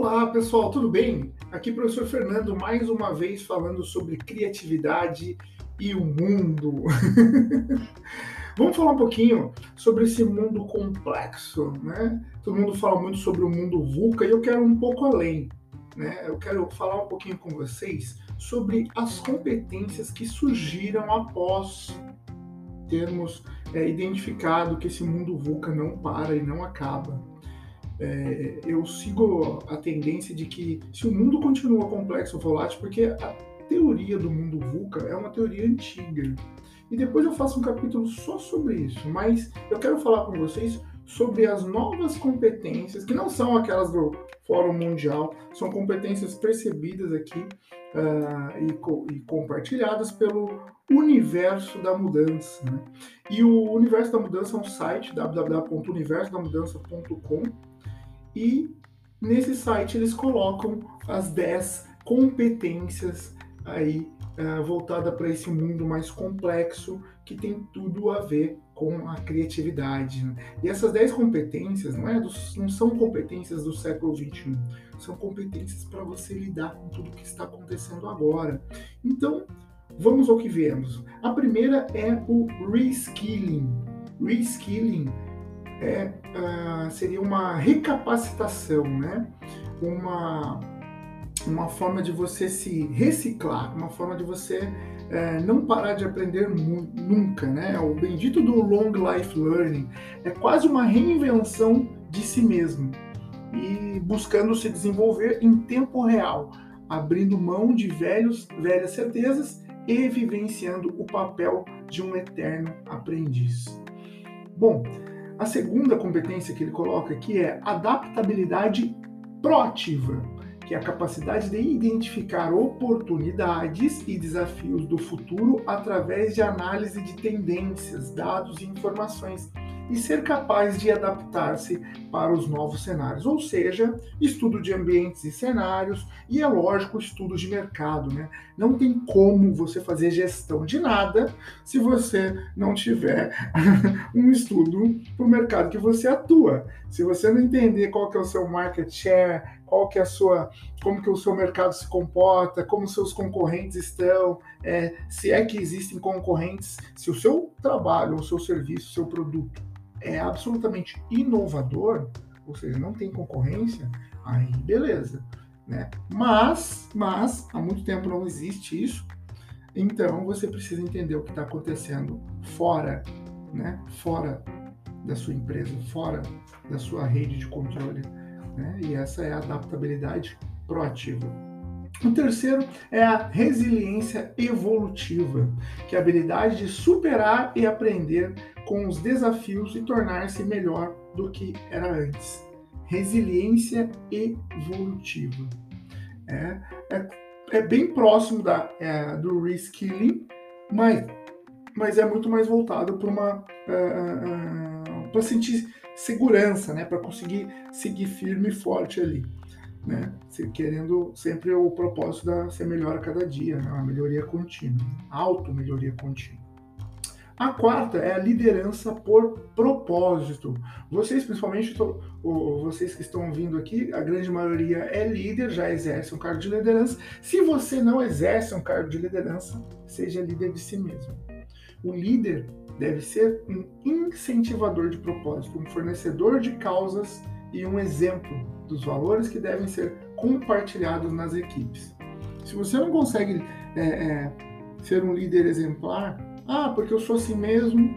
Olá pessoal, tudo bem? Aqui professor Fernando mais uma vez falando sobre criatividade e o mundo. Vamos falar um pouquinho sobre esse mundo complexo, né? Todo mundo fala muito sobre o mundo VUCA e eu quero um pouco além, né? Eu quero falar um pouquinho com vocês sobre as competências que surgiram após termos é, identificado que esse mundo VUCA não para e não acaba. É, eu sigo a tendência de que se o mundo continua complexo volátil, porque a teoria do mundo VUCA é uma teoria antiga. E depois eu faço um capítulo só sobre isso, mas eu quero falar com vocês sobre as novas competências, que não são aquelas do Fórum Mundial, são competências percebidas aqui uh, e, co e, compartilhadas pelo Universo da Mudança. Né? E o Universo da Mudança é um site, www.universodamudança.com, e nesse site eles colocam as 10 competências aí uh, voltada para esse mundo mais complexo que tem tudo a ver com a criatividade. Né? E essas 10 competências não, é dos, não são competências do século XXI, são competências para você lidar com tudo que está acontecendo agora. Então, vamos ao que viemos. A primeira é o reskilling. Reskilling é, uh, seria uma recapacitação, né? uma, uma forma de você se reciclar, uma forma de você é, não parar de aprender nunca, né? O bendito do long life learning é quase uma reinvenção de si mesmo e buscando se desenvolver em tempo real, abrindo mão de velhos, velhas certezas e vivenciando o papel de um eterno aprendiz. Bom, a segunda competência que ele coloca aqui é adaptabilidade proativa que é a capacidade de identificar oportunidades e desafios do futuro através de análise de tendências, dados e informações e ser capaz de adaptar-se para os novos cenários, ou seja, estudo de ambientes e cenários e é lógico estudo de mercado, né? Não tem como você fazer gestão de nada se você não tiver um estudo para o mercado que você atua. Se você não entender qual que é o seu market share, qual que é a sua, como que o seu mercado se comporta, como seus concorrentes estão, é, se é que existem concorrentes, se o seu trabalho, o seu serviço, o seu produto é absolutamente inovador, ou seja, não tem concorrência, aí beleza, né? Mas, mas há muito tempo não existe isso, então você precisa entender o que está acontecendo fora, né? Fora da sua empresa, fora da sua rede de controle, né? E essa é a adaptabilidade proativa. O terceiro é a resiliência evolutiva, que é a habilidade de superar e aprender com os desafios e tornar-se melhor do que era antes. Resiliência evolutiva. É, é, é bem próximo da, é, do reskilling, mas, mas é muito mais voltado para uma. Uh, uh, para sentir segurança, né? para conseguir seguir firme e forte ali né? querendo sempre o propósito da ser melhor a cada dia, né? melhoria contínua, auto-melhoria contínua. A quarta é a liderança por propósito. Vocês, principalmente, vocês que estão vindo aqui, a grande maioria é líder, já exerce um cargo de liderança. Se você não exerce um cargo de liderança, seja líder de si mesmo. O líder deve ser um incentivador de propósito, um fornecedor de causas e um exemplo dos valores que devem ser compartilhados nas equipes. Se você não consegue é, é, ser um líder exemplar, ah, porque eu sou assim mesmo,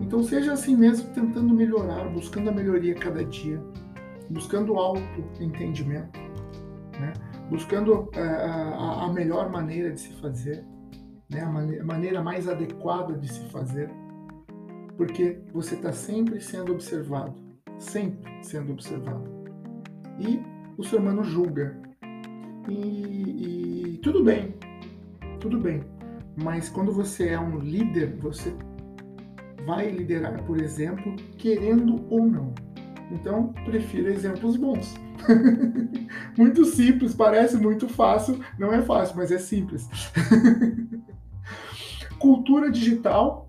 então seja assim mesmo, tentando melhorar, buscando a melhoria cada dia, buscando auto-entendimento, né? buscando é, a, a, melhor maneira de se fazer, né? a, maneira, a maneira mais adequada de se fazer, porque você está sempre sendo observado, sempre sendo observado e o ser humano julga. E, e tudo bem, tudo bem. Mas quando você é um líder, você vai liderar, por exemplo, querendo ou não. Então, prefiro exemplos bons. muito simples, parece muito fácil, não é fácil, mas é simples. Cultura digital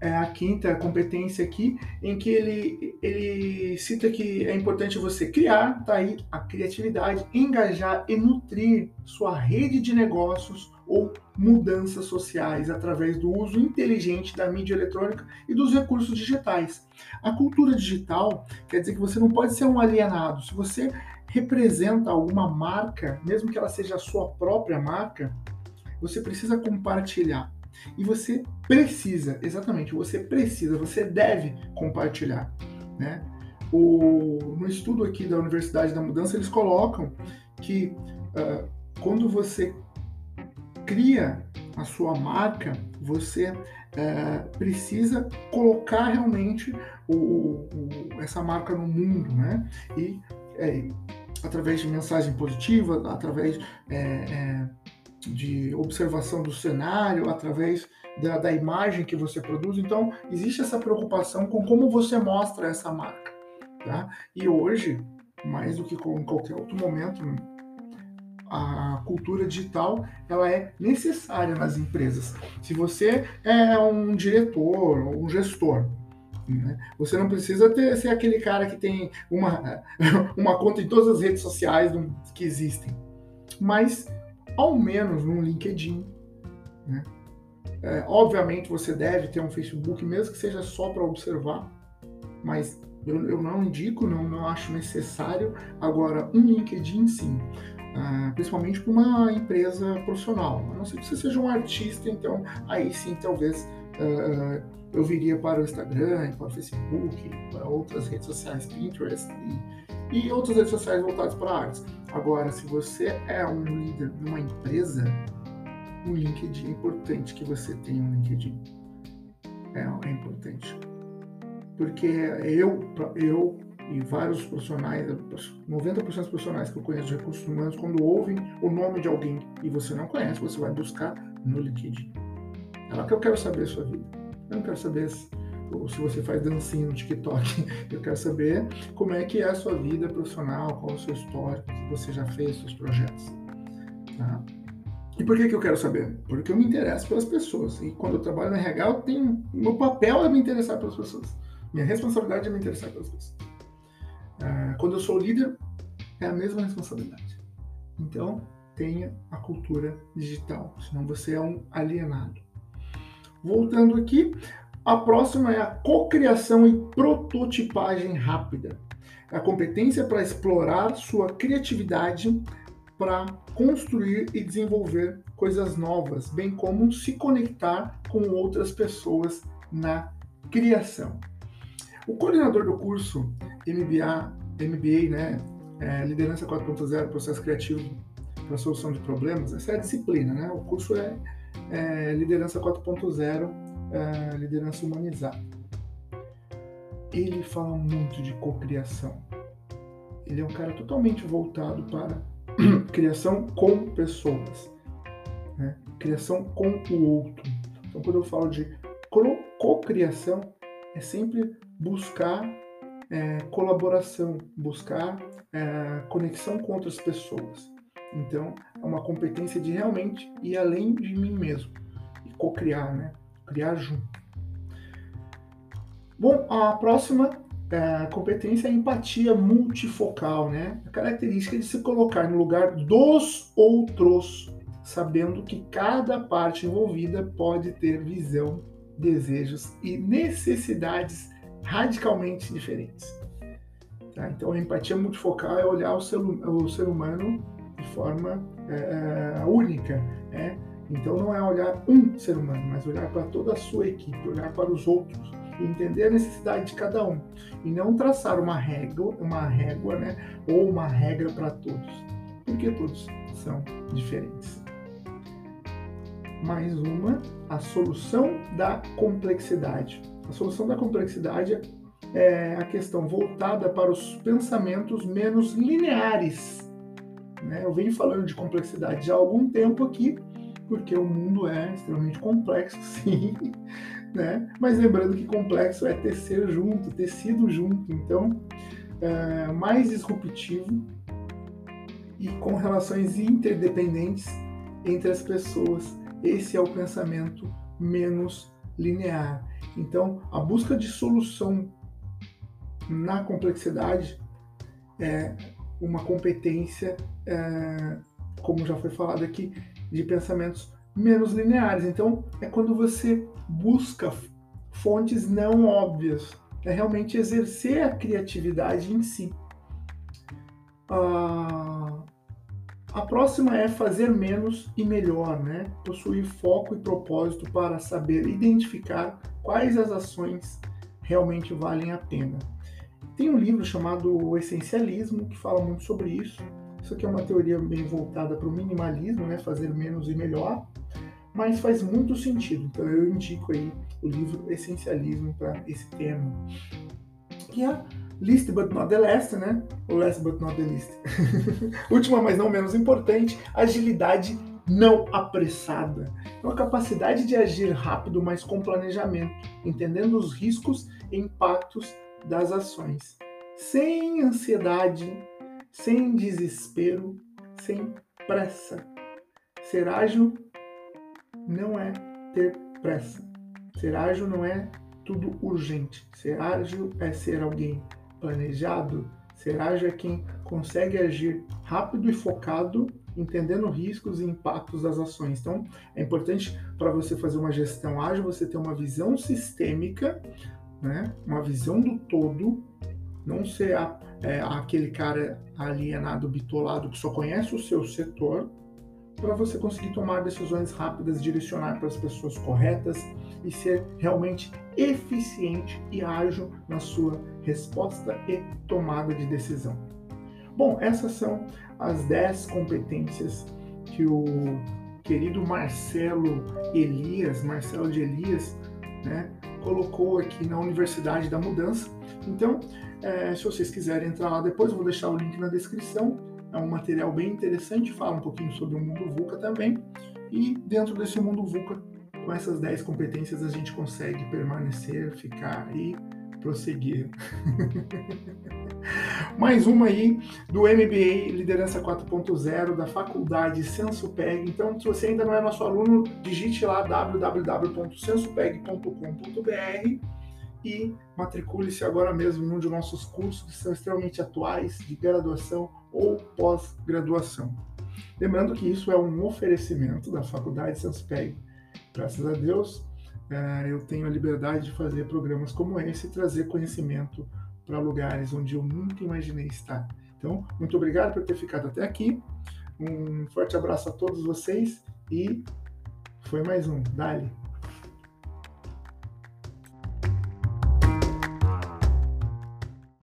é a quinta competência aqui, em que ele, ele cita que é importante você criar, tá aí a criatividade, engajar e nutrir sua rede de negócios ou mudanças sociais através do uso inteligente da mídia eletrônica e dos recursos digitais. A cultura digital quer dizer que você não pode ser um alienado. Se você representa alguma marca, mesmo que ela seja a sua própria marca, você precisa compartilhar. E você precisa, exatamente, você precisa, você deve compartilhar. Né? O, no estudo aqui da Universidade da Mudança, eles colocam que uh, quando você cria a sua marca, você é, precisa colocar realmente o, o, essa marca no mundo, né? E é, através de mensagem positiva, através é, é, de observação do cenário, através da, da, imagem que você produz. Então, existe essa preocupação com como você mostra essa marca. Tá? E hoje, mais do que em qualquer outro momento, a cultura digital ela é necessária nas empresas. Se você é um diretor ou um gestor, né, você não precisa ter, ser aquele cara que tem uma, uma conta em todas as redes sociais que existem, mas ao menos no LinkedIn. Né? É, obviamente você deve ter um Facebook, mesmo que seja só para observar, mas eu, eu, não indico, não, não acho necessário. Agora, um LinkedIn sim. Ah, principalmente para uma empresa profissional. A não ser que você seja um artista, então aí sim talvez uh, eu viria para o Instagram, para o Facebook, para outras redes sociais, Pinterest e, e outras redes sociais voltadas para artes. Agora, se você é um líder de uma empresa, um LinkedIn é importante que você tenha um LinkedIn. É, é importante. Porque eu, eu e vários profissionais, 90% dos profissionais que eu conheço de recursos humanos, quando ouvem o nome de alguém e você não conhece, você vai buscar no LinkedIn. É lá que eu quero saber a sua vida. Eu não quero saber se, se você faz dancinha no TikTok. Eu quero saber como é que é a sua vida profissional, qual é o seu histórico, que você já fez, seus projetos. Tá? E por que, que eu quero saber? Porque eu me interesso pelas pessoas. E quando eu trabalho no RH, eu tenho, meu papel é me interessar pelas pessoas. Minha responsabilidade é me interessar pelas pessoas. Ah, quando eu sou líder, é a mesma responsabilidade. Então, tenha a cultura digital, senão você é um alienado. Voltando aqui, a próxima é a cocriação e prototipagem rápida. A competência para explorar sua criatividade para construir e desenvolver coisas novas, bem como se conectar com outras pessoas na criação. O coordenador do curso MBA, MBA né, é, Liderança 4.0, Processo Criativo para Solução de Problemas, essa é a disciplina, né? O curso é, é Liderança 4.0, é, Liderança Humanizada. Ele fala muito de cocriação. Ele é um cara totalmente voltado para criação com pessoas, né? criação com o outro. Então, quando eu falo de cocriação, é sempre buscar é, colaboração, buscar é, conexão com outras pessoas. Então, é uma competência de realmente ir além de mim mesmo e co-criar, né? Criar junto. Bom, a próxima é, competência é a empatia multifocal, né? A característica de se colocar no lugar dos outros, sabendo que cada parte envolvida pode ter visão, desejos e necessidades radicalmente diferentes. Tá? Então, a empatia multifocal é olhar o ser, o ser humano de forma é, é, única. Né? Então, não é olhar um ser humano, mas olhar para toda a sua equipe, olhar para os outros entender a necessidade de cada um. E não traçar uma régua, uma régua né? ou uma regra para todos, porque todos são diferentes. Mais uma, a solução da complexidade. A solução da complexidade é a questão voltada para os pensamentos menos lineares. Né? Eu venho falando de complexidade já há algum tempo aqui, porque o mundo é extremamente complexo, sim, né? Mas lembrando que complexo é tecer junto, tecido junto, então é mais disruptivo e com relações interdependentes entre as pessoas. Esse é o pensamento menos linear. Então, a busca de solução na complexidade é uma competência, é, como já foi falado aqui, de pensamentos menos lineares. Então, é quando você busca fontes não óbvias, é realmente exercer a criatividade em si. Ah, a próxima é fazer menos e melhor, né? Possuir foco e propósito para saber identificar quais as ações realmente valem a pena. Tem um livro chamado O Essencialismo que fala muito sobre isso. Isso aqui é uma teoria bem voltada para o minimalismo, né? Fazer menos e melhor, mas faz muito sentido. Então eu indico aí o livro Essencialismo para esse tema. E a List but not the last, né? O last but not the least. Última, mas não menos importante, agilidade não apressada. Então, a capacidade de agir rápido, mas com planejamento, entendendo os riscos e impactos das ações, sem ansiedade, sem desespero, sem pressa. Ser ágil não é ter pressa. Ser ágil não é tudo urgente. Ser ágil é ser alguém planejado. Ser ágil é quem consegue agir rápido e focado, entendendo riscos e impactos das ações. Então, é importante para você fazer uma gestão ágil, você ter uma visão sistêmica, né? uma visão do todo, não ser a, é, aquele cara alienado, bitolado, que só conhece o seu setor, para você conseguir tomar decisões rápidas, direcionar para as pessoas corretas e ser realmente eficiente e ágil na sua resposta e tomada de decisão. Bom, essas são as 10 competências que o querido Marcelo Elias, Marcelo de Elias, né, colocou aqui na Universidade da Mudança. Então, é, se vocês quiserem entrar lá depois, eu vou deixar o link na descrição. É um material bem interessante, fala um pouquinho sobre o mundo VUCA também. E dentro desse mundo VUCA, com essas 10 competências, a gente consegue permanecer, ficar e prosseguir. Mais uma aí do MBA Liderança 4.0 da Faculdade SensoPeg. Então, se você ainda não é nosso aluno, digite lá www.sensopeg.com.br e matricule-se agora mesmo em um de nossos cursos que são extremamente atuais de graduação ou pós-graduação. Lembrando que isso é um oferecimento da Faculdade SensoPeg. Graças a Deus, é, eu tenho a liberdade de fazer programas como esse e trazer conhecimento para lugares onde eu nunca imaginei estar. Então, muito obrigado por ter ficado até aqui. Um forte abraço a todos vocês e foi mais um. Dali!